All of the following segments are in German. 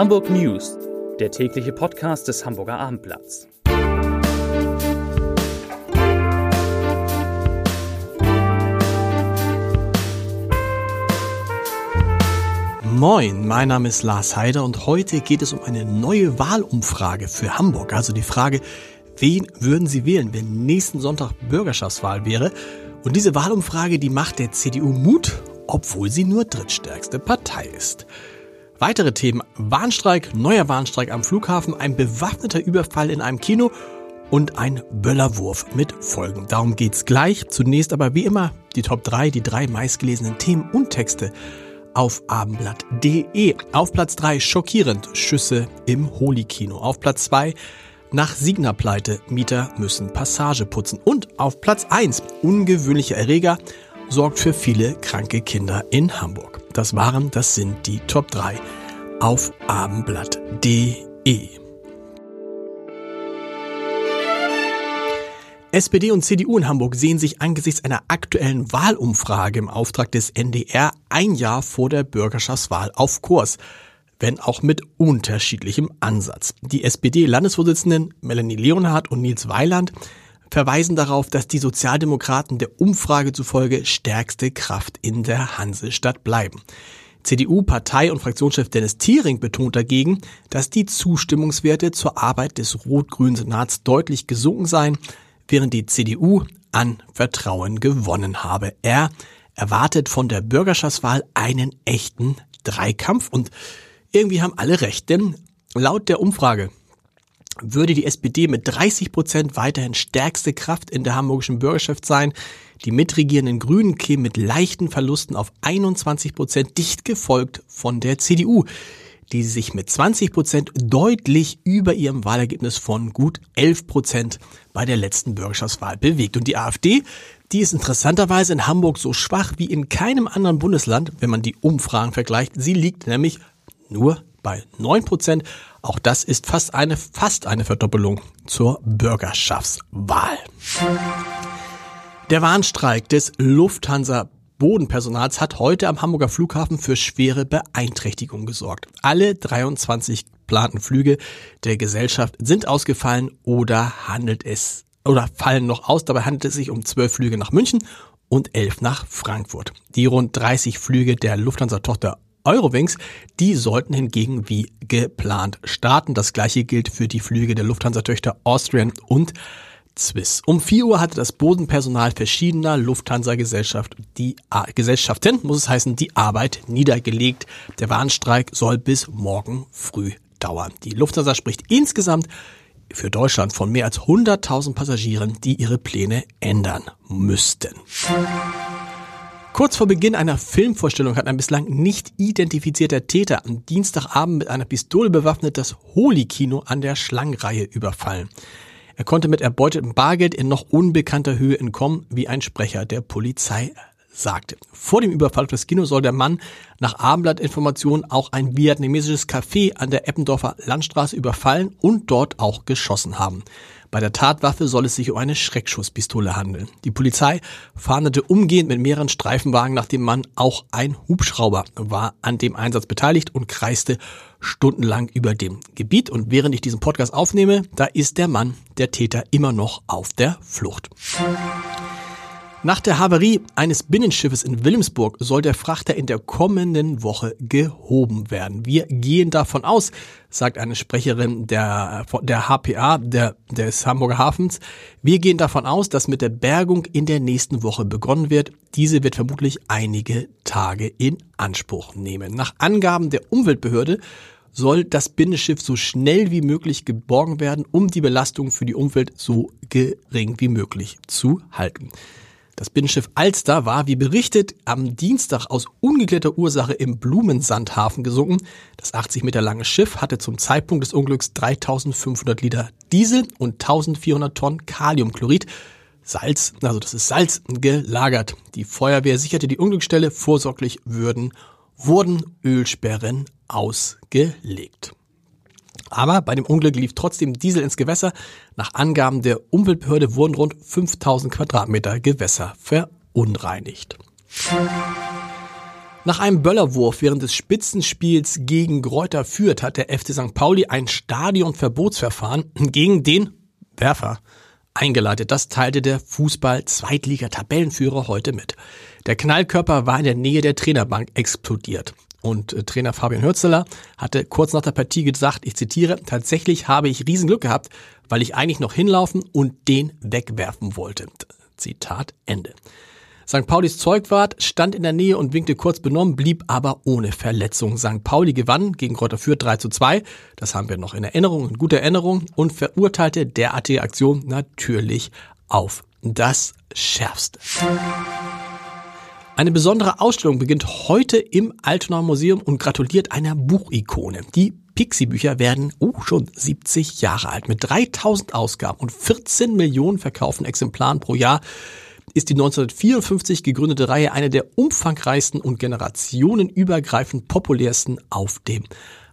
Hamburg News, der tägliche Podcast des Hamburger Abendblatts. Moin, mein Name ist Lars Heider und heute geht es um eine neue Wahlumfrage für Hamburg. Also die Frage, wen würden Sie wählen, wenn nächsten Sonntag Bürgerschaftswahl wäre? Und diese Wahlumfrage, die macht der CDU Mut, obwohl sie nur drittstärkste Partei ist. Weitere Themen, Warnstreik, neuer Warnstreik am Flughafen, ein bewaffneter Überfall in einem Kino und ein Böllerwurf mit Folgen. Darum geht's gleich. Zunächst aber wie immer die Top 3, die drei meistgelesenen Themen und Texte auf abendblatt.de. Auf Platz 3 schockierend Schüsse im Holi-Kino. Auf Platz 2 nach Signa-Pleite Mieter müssen Passage putzen. Und auf Platz 1 ungewöhnlicher Erreger sorgt für viele kranke Kinder in Hamburg. Das waren, das sind die Top 3 auf abendblatt.de. SPD und CDU in Hamburg sehen sich angesichts einer aktuellen Wahlumfrage im Auftrag des NDR ein Jahr vor der Bürgerschaftswahl auf Kurs, wenn auch mit unterschiedlichem Ansatz. Die SPD-Landesvorsitzenden Melanie Leonhardt und Nils Weiland verweisen darauf, dass die Sozialdemokraten der Umfrage zufolge stärkste Kraft in der Hansestadt bleiben. CDU-Partei- und Fraktionschef Dennis Thiering betont dagegen, dass die Zustimmungswerte zur Arbeit des rot-grünen Senats deutlich gesunken seien, während die CDU an Vertrauen gewonnen habe. Er erwartet von der Bürgerschaftswahl einen echten Dreikampf und irgendwie haben alle recht, denn laut der Umfrage würde die SPD mit 30 Prozent weiterhin stärkste Kraft in der hamburgischen Bürgerschaft sein. Die mitregierenden Grünen kämen mit leichten Verlusten auf 21 Prozent, dicht gefolgt von der CDU die sich mit 20 Prozent deutlich über ihrem Wahlergebnis von gut 11 Prozent bei der letzten Bürgerschaftswahl bewegt. Und die AfD, die ist interessanterweise in Hamburg so schwach wie in keinem anderen Bundesland, wenn man die Umfragen vergleicht. Sie liegt nämlich nur bei 9 Prozent. Auch das ist fast eine, fast eine Verdoppelung zur Bürgerschaftswahl. Der Warnstreik des Lufthansa Bodenpersonals hat heute am Hamburger Flughafen für schwere Beeinträchtigungen gesorgt. Alle 23 geplanten Flüge der Gesellschaft sind ausgefallen oder handelt es oder fallen noch aus. Dabei handelt es sich um zwölf Flüge nach München und elf nach Frankfurt. Die rund 30 Flüge der Lufthansa-Tochter Eurowings, die sollten hingegen wie geplant starten. Das gleiche gilt für die Flüge der Lufthansa-Töchter Austrian und Swiss. Um 4 Uhr hatte das Bodenpersonal verschiedener Lufthansa-Gesellschaft die Gesellschaften, muss es heißen, die Arbeit niedergelegt. Der Warnstreik soll bis morgen früh dauern. Die Lufthansa spricht insgesamt für Deutschland von mehr als 100.000 Passagieren, die ihre Pläne ändern müssten. Kurz vor Beginn einer Filmvorstellung hat ein bislang nicht identifizierter Täter am Dienstagabend mit einer Pistole bewaffnet das Holi-Kino an der Schlangenreihe überfallen. Er konnte mit erbeutetem Bargeld in noch unbekannter Höhe entkommen, wie ein Sprecher der Polizei sagte. Vor dem Überfall auf das Kino soll der Mann nach Abendblattinformationen auch ein vietnamesisches Café an der Eppendorfer Landstraße überfallen und dort auch geschossen haben. Bei der Tatwaffe soll es sich um eine Schreckschusspistole handeln. Die Polizei fahndete umgehend mit mehreren Streifenwagen nach dem Mann. Auch ein Hubschrauber war an dem Einsatz beteiligt und kreiste stundenlang über dem Gebiet. Und während ich diesen Podcast aufnehme, da ist der Mann, der Täter, immer noch auf der Flucht. Nach der Havarie eines Binnenschiffes in Wilhelmsburg soll der Frachter in der kommenden Woche gehoben werden. Wir gehen davon aus, sagt eine Sprecherin der, der HPA, der, des Hamburger Hafens. Wir gehen davon aus, dass mit der Bergung in der nächsten Woche begonnen wird. Diese wird vermutlich einige Tage in Anspruch nehmen. Nach Angaben der Umweltbehörde soll das Binnenschiff so schnell wie möglich geborgen werden, um die Belastung für die Umwelt so gering wie möglich zu halten. Das Binnenschiff Alster war, wie berichtet, am Dienstag aus ungeklärter Ursache im Blumensandhafen gesunken. Das 80 Meter lange Schiff hatte zum Zeitpunkt des Unglücks 3500 Liter Diesel und 1400 Tonnen Kaliumchlorid. Salz, also das ist Salz, gelagert. Die Feuerwehr sicherte die Unglücksstelle. Vorsorglich würden, wurden Ölsperren ausgelegt. Aber bei dem Unglück lief trotzdem Diesel ins Gewässer. Nach Angaben der Umweltbehörde wurden rund 5000 Quadratmeter Gewässer verunreinigt. Nach einem Böllerwurf während des Spitzenspiels gegen Gräuter Fürth hat der FC St. Pauli ein Stadionverbotsverfahren gegen den Werfer eingeleitet. Das teilte der Fußball-Zweitliga-Tabellenführer heute mit. Der Knallkörper war in der Nähe der Trainerbank explodiert. Und äh, Trainer Fabian Hürzeler hatte kurz nach der Partie gesagt, ich zitiere, tatsächlich habe ich Riesenglück gehabt, weil ich eigentlich noch hinlaufen und den wegwerfen wollte. Zitat Ende. St. Paulis Zeugwart stand in der Nähe und winkte kurz benommen, blieb aber ohne Verletzung. St. Pauli gewann gegen Kräuter Fürth 3 zu 2. Das haben wir noch in Erinnerung, in guter Erinnerung und verurteilte derartige Aktion natürlich auf das Schärfste. Eine besondere Ausstellung beginnt heute im Altonaer Museum und gratuliert einer Buchikone. Die Pixie-Bücher werden oh, schon 70 Jahre alt. Mit 3000 Ausgaben und 14 Millionen verkauften Exemplaren pro Jahr ist die 1954 gegründete Reihe eine der umfangreichsten und generationenübergreifend populärsten auf dem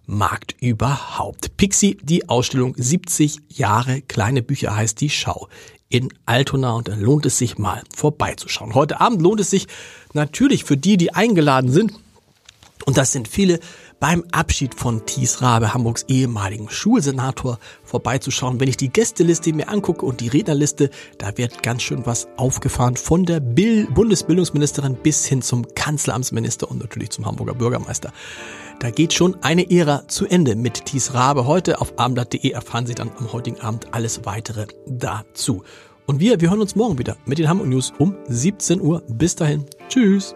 Markt überhaupt. Pixie, die Ausstellung 70 Jahre kleine Bücher heißt die Schau in Altona und da lohnt es sich mal vorbeizuschauen. Heute Abend lohnt es sich natürlich für die, die eingeladen sind und das sind viele beim Abschied von Thies Rabe, Hamburgs ehemaligen Schulsenator, vorbeizuschauen. Wenn ich die Gästeliste mir angucke und die Rednerliste, da wird ganz schön was aufgefahren von der Bill Bundesbildungsministerin bis hin zum Kanzleramtsminister und natürlich zum Hamburger Bürgermeister. Da geht schon eine Ära zu Ende mit Thies Rabe. Heute auf abendblatt.de erfahren Sie dann am heutigen Abend alles weitere dazu. Und wir, wir hören uns morgen wieder mit den Hamburg News um 17 Uhr. Bis dahin. Tschüss.